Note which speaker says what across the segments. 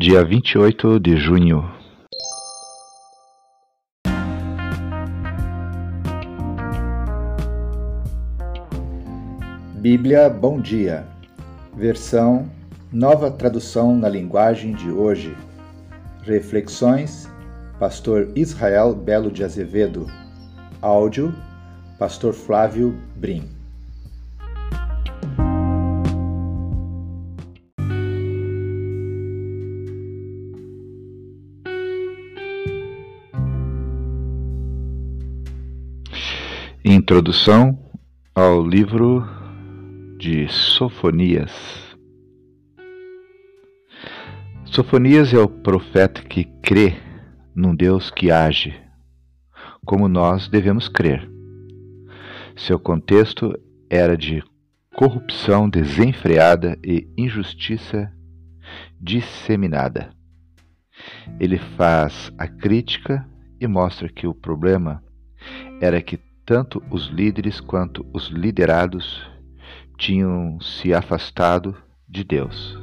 Speaker 1: dia 28 de junho.
Speaker 2: Bíblia Bom Dia, versão Nova Tradução na Linguagem de Hoje. Reflexões, Pastor Israel Belo de Azevedo. Áudio, Pastor Flávio Brim.
Speaker 1: Introdução ao livro de Sofonias. Sofonias é o profeta que crê num Deus que age, como nós devemos crer. Seu contexto era de corrupção desenfreada e injustiça disseminada. Ele faz a crítica e mostra que o problema era que tanto os líderes quanto os liderados tinham se afastado de Deus.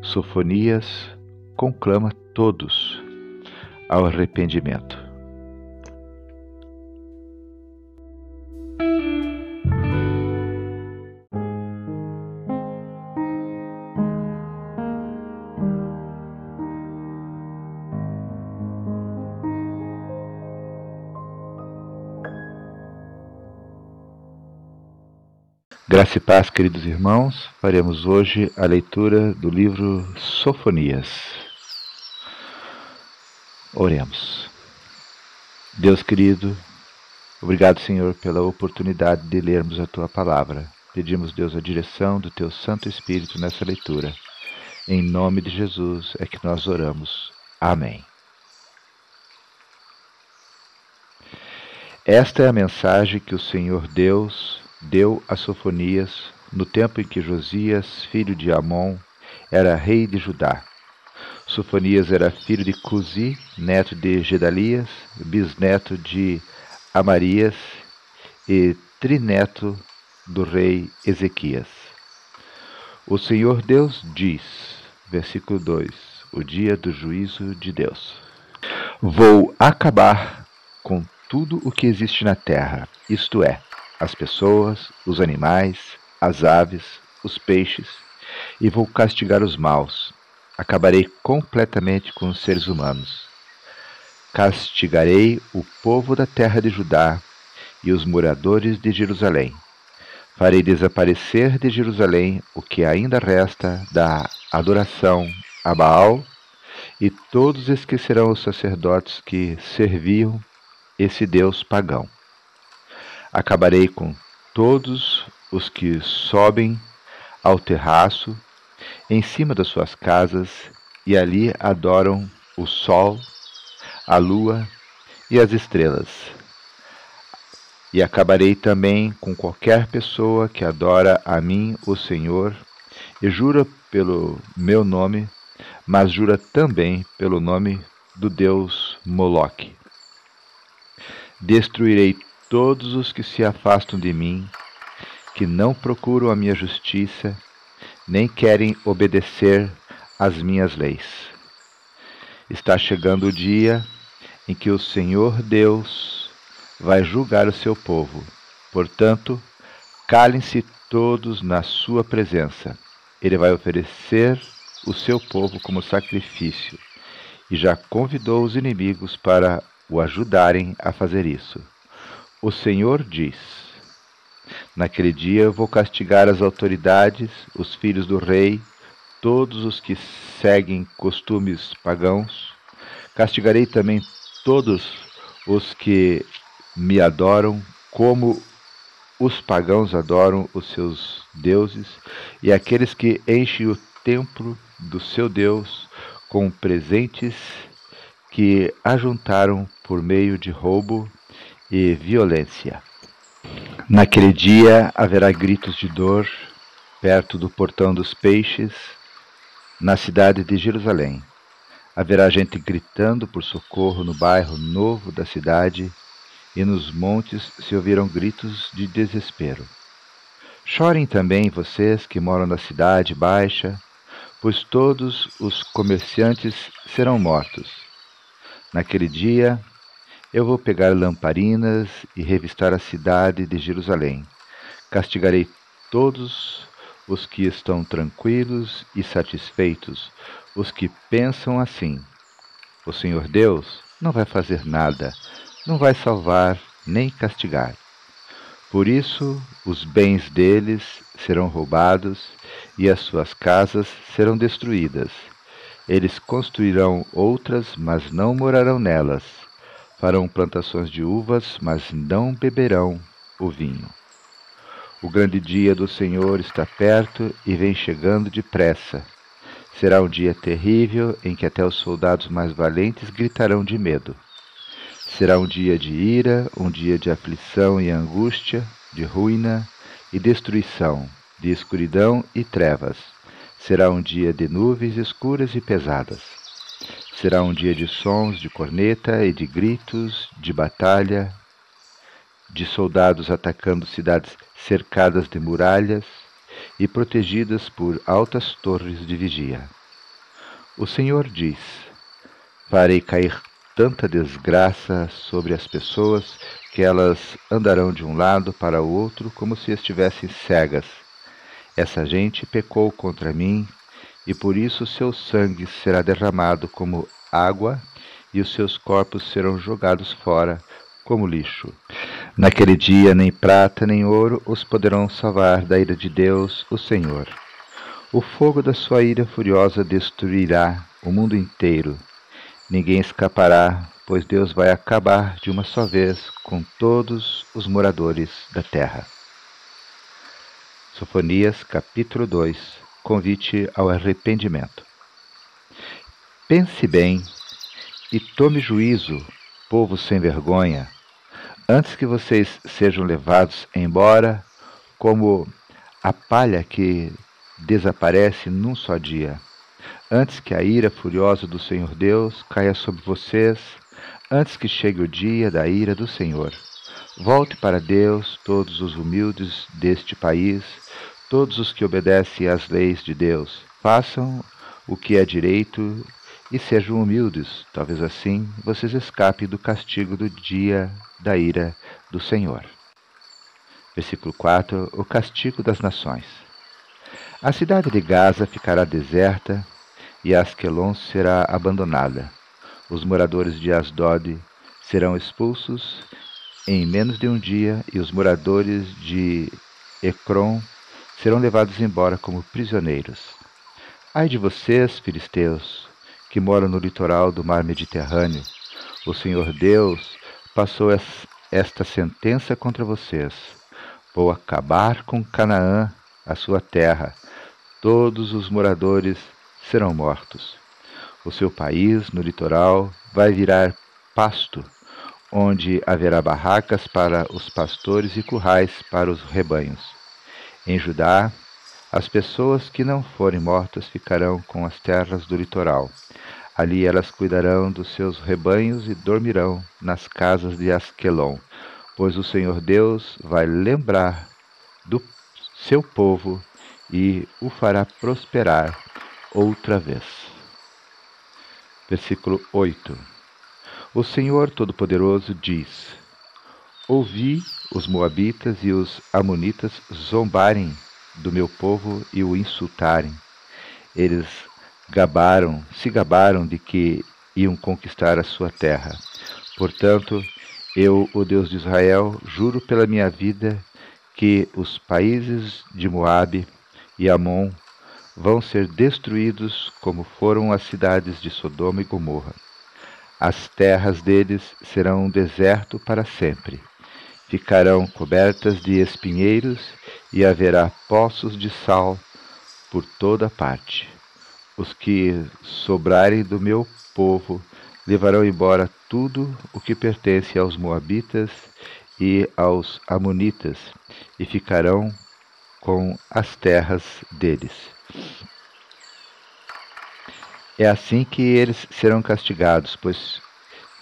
Speaker 1: Sofonias conclama todos ao arrependimento. Graça e paz, queridos irmãos, faremos hoje a leitura do livro Sofonias. Oremos. Deus querido, obrigado, Senhor, pela oportunidade de lermos a tua palavra. Pedimos, Deus, a direção do teu Santo Espírito nessa leitura. Em nome de Jesus é que nós oramos. Amém. Esta é a mensagem que o Senhor Deus deu a Sofonias no tempo em que Josias, filho de Amon, era rei de Judá. Sofonias era filho de Cusi, neto de Gedalias, bisneto de Amarias e trineto do rei Ezequias. O Senhor Deus diz, versículo 2, o dia do juízo de Deus. Vou acabar com tudo o que existe na terra, isto é, as pessoas, os animais, as aves, os peixes, e vou castigar os maus. Acabarei completamente com os seres humanos. Castigarei o povo da terra de Judá e os moradores de Jerusalém. Farei desaparecer de Jerusalém o que ainda resta da adoração a Baal, e todos esquecerão os sacerdotes que serviam esse Deus pagão. Acabarei com todos os que sobem ao terraço em cima das suas casas e ali adoram o sol, a lua e as estrelas. E acabarei também com qualquer pessoa que adora a mim, o Senhor, e jura pelo meu nome, mas jura também pelo nome do Deus Moloque. Destruirei todos os que se afastam de mim, que não procuram a minha justiça, nem querem obedecer às minhas leis. Está chegando o dia em que o Senhor Deus vai julgar o seu povo. Portanto, calem-se todos na sua presença. Ele vai oferecer o seu povo como sacrifício e já convidou os inimigos para o ajudarem a fazer isso. O Senhor diz: Naquele dia vou castigar as autoridades, os filhos do rei, todos os que seguem costumes pagãos. Castigarei também todos os que me adoram, como os pagãos adoram os seus deuses, e aqueles que enchem o templo do seu Deus com presentes que ajuntaram por meio de roubo e violência. Naquele dia haverá gritos de dor perto do portão dos peixes, na cidade de Jerusalém. Haverá gente gritando por socorro no bairro novo da cidade, e nos montes se ouviram gritos de desespero. Chorem também vocês que moram na cidade baixa, pois todos os comerciantes serão mortos. Naquele dia eu vou pegar lamparinas e revistar a cidade de Jerusalém. Castigarei todos os que estão tranquilos e satisfeitos, os que pensam assim: O Senhor Deus não vai fazer nada, não vai salvar nem castigar. Por isso, os bens deles serão roubados e as suas casas serão destruídas. Eles construirão outras, mas não morarão nelas. Farão plantações de uvas, mas não beberão o vinho. O grande dia do Senhor está perto e vem chegando depressa. Será um dia terrível em que até os soldados mais valentes gritarão de medo. Será um dia de ira, um dia de aflição e angústia, de ruína e destruição, de escuridão e trevas. Será um dia de nuvens escuras e pesadas. Será um dia de sons de corneta e de gritos de batalha, de soldados atacando cidades cercadas de muralhas e protegidas por altas torres de vigia. O Senhor diz: Farei cair tanta desgraça sobre as pessoas que elas andarão de um lado para o outro como se estivessem cegas. Essa gente pecou contra mim, e por isso seu sangue será derramado como água, e os seus corpos serão jogados fora como lixo. Naquele dia, nem prata nem ouro os poderão salvar da ira de Deus, o Senhor. O fogo da sua ira furiosa destruirá o mundo inteiro Ninguém escapará, pois Deus vai acabar de uma só vez com todos os moradores da terra. Sofonias capítulo 2 Convite ao arrependimento. Pense bem e tome juízo, povo sem vergonha, antes que vocês sejam levados embora como a palha que desaparece num só dia antes que a ira furiosa do Senhor Deus caia sobre vocês, antes que chegue o dia da ira do Senhor. Volte para Deus todos os humildes deste país, todos os que obedecem às leis de Deus. Façam o que é direito e sejam humildes. Talvez assim vocês escapem do castigo do dia da ira do Senhor. Versículo 4: O castigo das nações. A cidade de Gaza ficará deserta e Asquelon será abandonada. Os moradores de Asdod serão expulsos em menos de um dia, e os moradores de Ecrom serão levados embora como prisioneiros. Ai de vocês, filisteus, que moram no litoral do mar Mediterrâneo, o Senhor Deus passou esta sentença contra vocês. Vou acabar com Canaã, a sua terra. Todos os moradores serão mortos. O seu país, no litoral, vai virar pasto, onde haverá barracas para os pastores e currais para os rebanhos. Em Judá, as pessoas que não forem mortas ficarão com as terras do litoral. Ali elas cuidarão dos seus rebanhos e dormirão nas casas de Asquelon, pois o Senhor Deus vai lembrar do seu povo e o fará prosperar outra vez. Versículo 8: O Senhor Todo-Poderoso diz: Ouvi os Moabitas e os Amonitas zombarem do meu povo e o insultarem. Eles gabaram, se gabaram de que iam conquistar a sua terra. Portanto, eu, o Deus de Israel, juro pela minha vida que os países de Moabe e Amon vão ser destruídos como foram as cidades de Sodoma e Gomorra. As terras deles serão um deserto para sempre. Ficarão cobertas de espinheiros e haverá poços de sal por toda parte. Os que sobrarem do meu povo levarão embora tudo o que pertence aos Moabitas e aos Amonitas, e ficarão com as terras deles. É assim que eles serão castigados, pois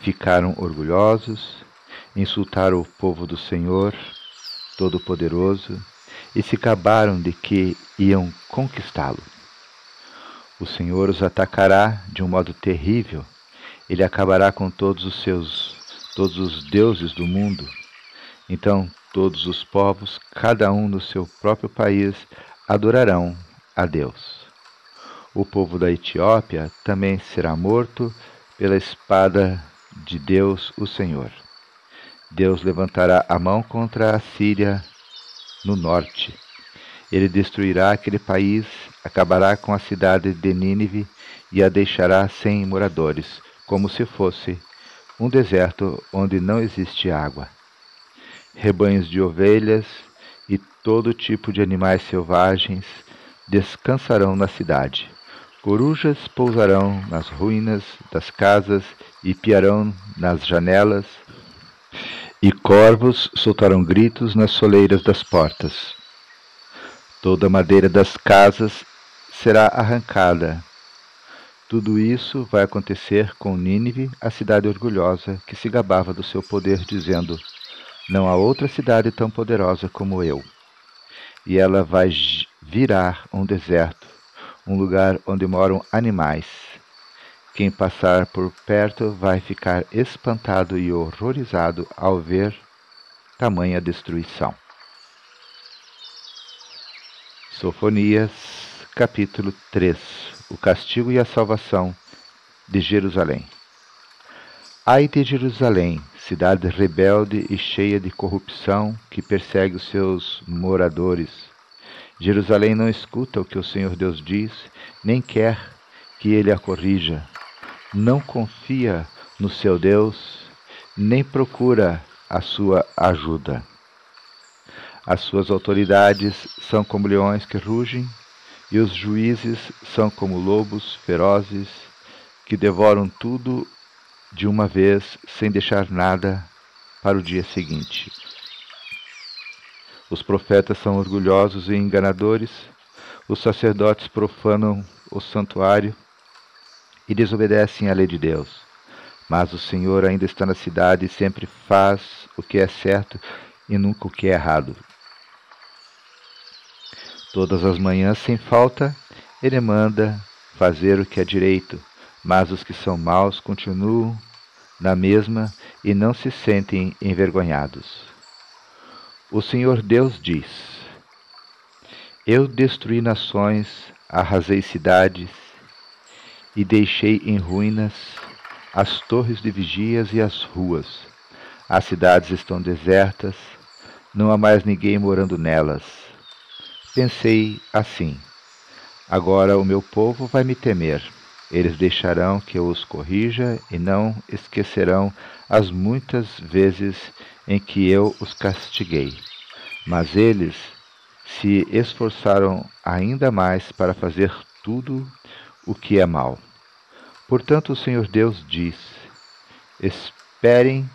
Speaker 1: ficaram orgulhosos, insultaram o povo do Senhor Todo-Poderoso e se gabaram de que iam conquistá-lo. O Senhor os atacará de um modo terrível. Ele acabará com todos os seus, todos os deuses do mundo. Então todos os povos, cada um no seu próprio país, adorarão a Deus. O povo da Etiópia também será morto pela espada de Deus, o Senhor. Deus levantará a mão contra a Síria no norte. Ele destruirá aquele país, acabará com a cidade de Nínive e a deixará sem moradores, como se fosse um deserto onde não existe água. Rebanhos de ovelhas e todo tipo de animais selvagens descansarão na cidade. Corujas pousarão nas ruínas das casas e piarão nas janelas, e corvos soltarão gritos nas soleiras das portas. Toda a madeira das casas será arrancada. Tudo isso vai acontecer com Nínive, a cidade orgulhosa que se gabava do seu poder, dizendo: Não há outra cidade tão poderosa como eu. E ela vai virar um deserto, um lugar onde moram animais. Quem passar por perto vai ficar espantado e horrorizado ao ver tamanha destruição. Sofonias, capítulo 3 O castigo e a salvação de Jerusalém. Ai de Jerusalém, cidade rebelde e cheia de corrupção que persegue os seus moradores. Jerusalém não escuta o que o Senhor Deus diz, nem quer que ele a corrija não confia no seu Deus, nem procura a sua ajuda. As suas autoridades são como leões que rugem, e os juízes são como lobos ferozes que devoram tudo de uma vez sem deixar nada para o dia seguinte. Os profetas são orgulhosos e enganadores, os sacerdotes profanam o santuário e desobedecem à lei de Deus. Mas o Senhor ainda está na cidade e sempre faz o que é certo e nunca o que é errado. Todas as manhãs, sem falta, ele manda fazer o que é direito, mas os que são maus continuam na mesma e não se sentem envergonhados. O Senhor Deus diz: Eu destruí nações, arrasei cidades, e deixei em ruínas as torres de vigias e as ruas. As cidades estão desertas, não há mais ninguém morando nelas. Pensei assim: agora o meu povo vai me temer. Eles deixarão que eu os corrija e não esquecerão as muitas vezes em que eu os castiguei. Mas eles se esforçaram ainda mais para fazer tudo o que é mal. Portanto, o Senhor Deus diz: Esperem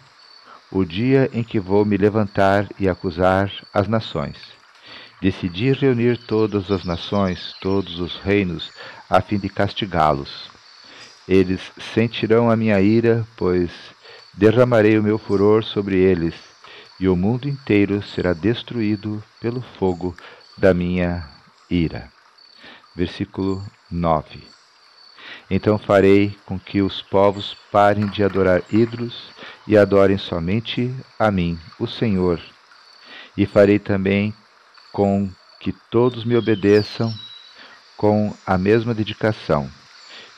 Speaker 1: o dia em que vou me levantar e acusar as nações. Decidi reunir todas as nações, todos os reinos, a fim de castigá-los. Eles sentirão a minha ira, pois derramarei o meu furor sobre eles, e o mundo inteiro será destruído pelo fogo da minha ira. Versículo 9. Então farei com que os povos parem de adorar ídolos e adorem somente a mim, o Senhor. E farei também com que todos me obedeçam com a mesma dedicação.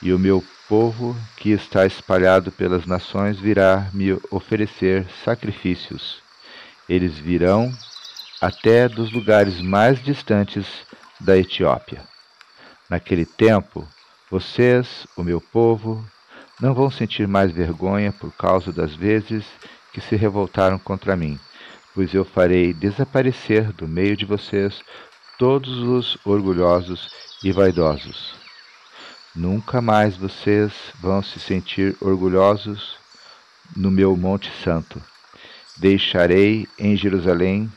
Speaker 1: E o meu povo, que está espalhado pelas nações, virá me oferecer sacrifícios. Eles virão até dos lugares mais distantes da Etiópia. Naquele tempo, vocês, o meu povo, não vão sentir mais vergonha por causa das vezes que se revoltaram contra mim, pois eu farei desaparecer do meio de vocês todos os orgulhosos e vaidosos. Nunca mais vocês vão se sentir orgulhosos no meu Monte Santo. Deixarei em Jerusalém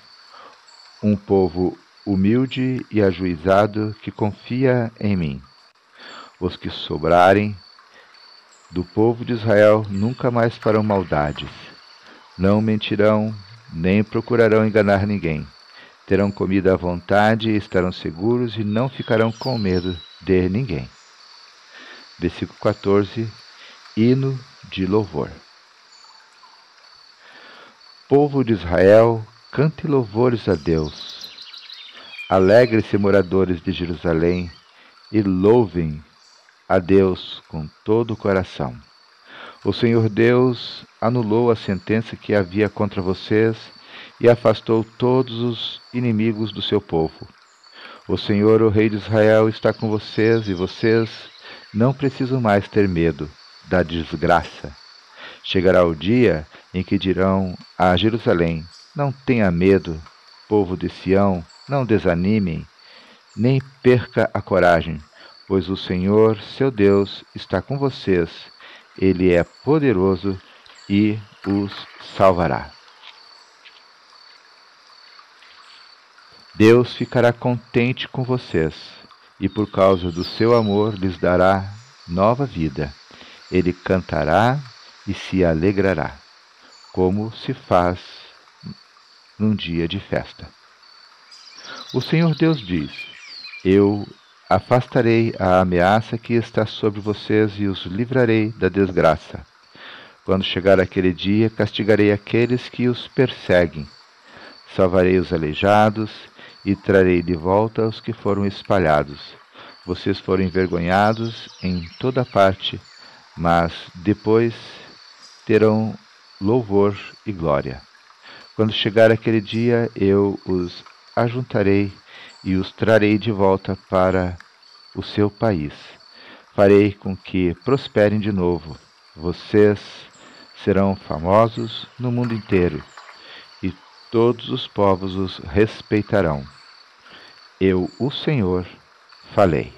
Speaker 1: um povo humilde e ajuizado que confia em mim. Os que sobrarem do povo de Israel nunca mais farão maldades, não mentirão, nem procurarão enganar ninguém. Terão comida à vontade, estarão seguros e não ficarão com medo de ninguém. versículo 14, hino de louvor. Povo de Israel, cante louvores a Deus. Alegre-se, moradores de Jerusalém, e louvem a Deus com todo o coração. O Senhor Deus anulou a sentença que havia contra vocês e afastou todos os inimigos do seu povo. O Senhor, o Rei de Israel, está com vocês e vocês não precisam mais ter medo da desgraça. Chegará o dia em que dirão a Jerusalém: Não tenha medo, povo de Sião, não desanimem, nem perca a coragem, pois o Senhor, seu Deus, está com vocês. Ele é poderoso e os salvará. Deus ficará contente com vocês, e por causa do seu amor lhes dará nova vida. Ele cantará e se alegrará, como se faz num dia de festa. O Senhor Deus diz: Eu afastarei a ameaça que está sobre vocês e os livrarei da desgraça. Quando chegar aquele dia, castigarei aqueles que os perseguem. Salvarei os aleijados e trarei de volta os que foram espalhados. Vocês foram envergonhados em toda parte, mas depois terão louvor e glória. Quando chegar aquele dia, eu os ajuntarei e os trarei de volta para o seu país. Farei com que prosperem de novo. Vocês serão famosos no mundo inteiro e todos os povos os respeitarão. Eu, o Senhor, falei.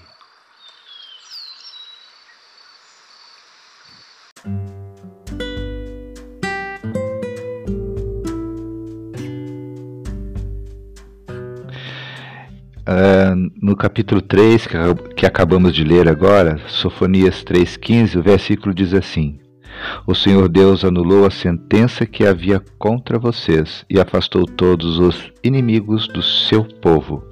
Speaker 1: Capítulo 3, que, acabamos de ler agora, Sofonias 3,15, o versículo diz assim: O Senhor Deus anulou a sentença que havia contra vocês e afastou todos os inimigos do seu povo.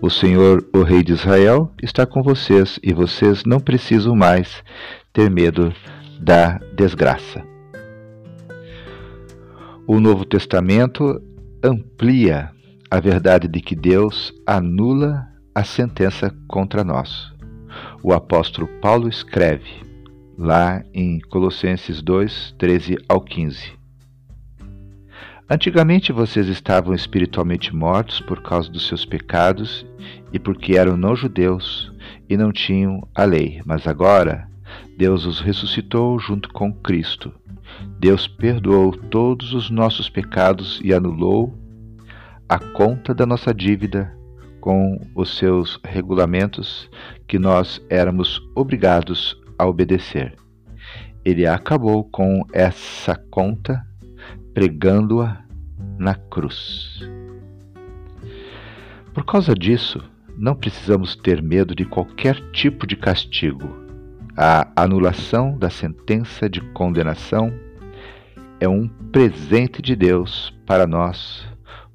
Speaker 1: O Senhor, o Rei de Israel, está com vocês e vocês não precisam mais ter medo da desgraça. O Novo Testamento amplia a verdade de que Deus anula a sentença contra nós. O apóstolo Paulo escreve lá em Colossenses 2, 13 ao 15. Antigamente vocês estavam espiritualmente mortos por causa dos seus pecados e porque eram não-judeus e não tinham a lei, mas agora Deus os ressuscitou junto com Cristo. Deus perdoou todos os nossos pecados e anulou a conta da nossa dívida com os seus regulamentos que nós éramos obrigados a obedecer. Ele acabou com essa conta pregando-a na cruz. Por causa disso, não precisamos ter medo de qualquer tipo de castigo. A anulação da sentença de condenação é um presente de Deus para nós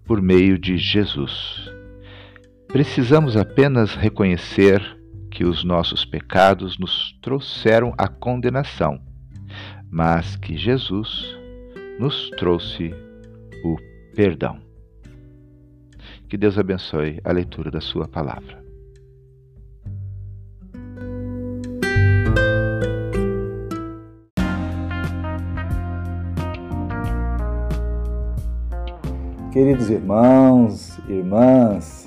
Speaker 1: por meio de Jesus. Precisamos apenas reconhecer que os nossos pecados nos trouxeram a condenação, mas que Jesus nos trouxe o perdão. Que Deus abençoe a leitura da Sua palavra.
Speaker 2: Queridos irmãos, irmãs,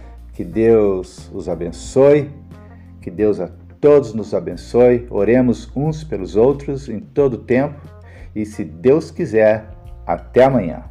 Speaker 2: Que Deus os abençoe, que Deus a todos nos abençoe. Oremos uns pelos outros em todo o tempo e, se Deus quiser, até amanhã.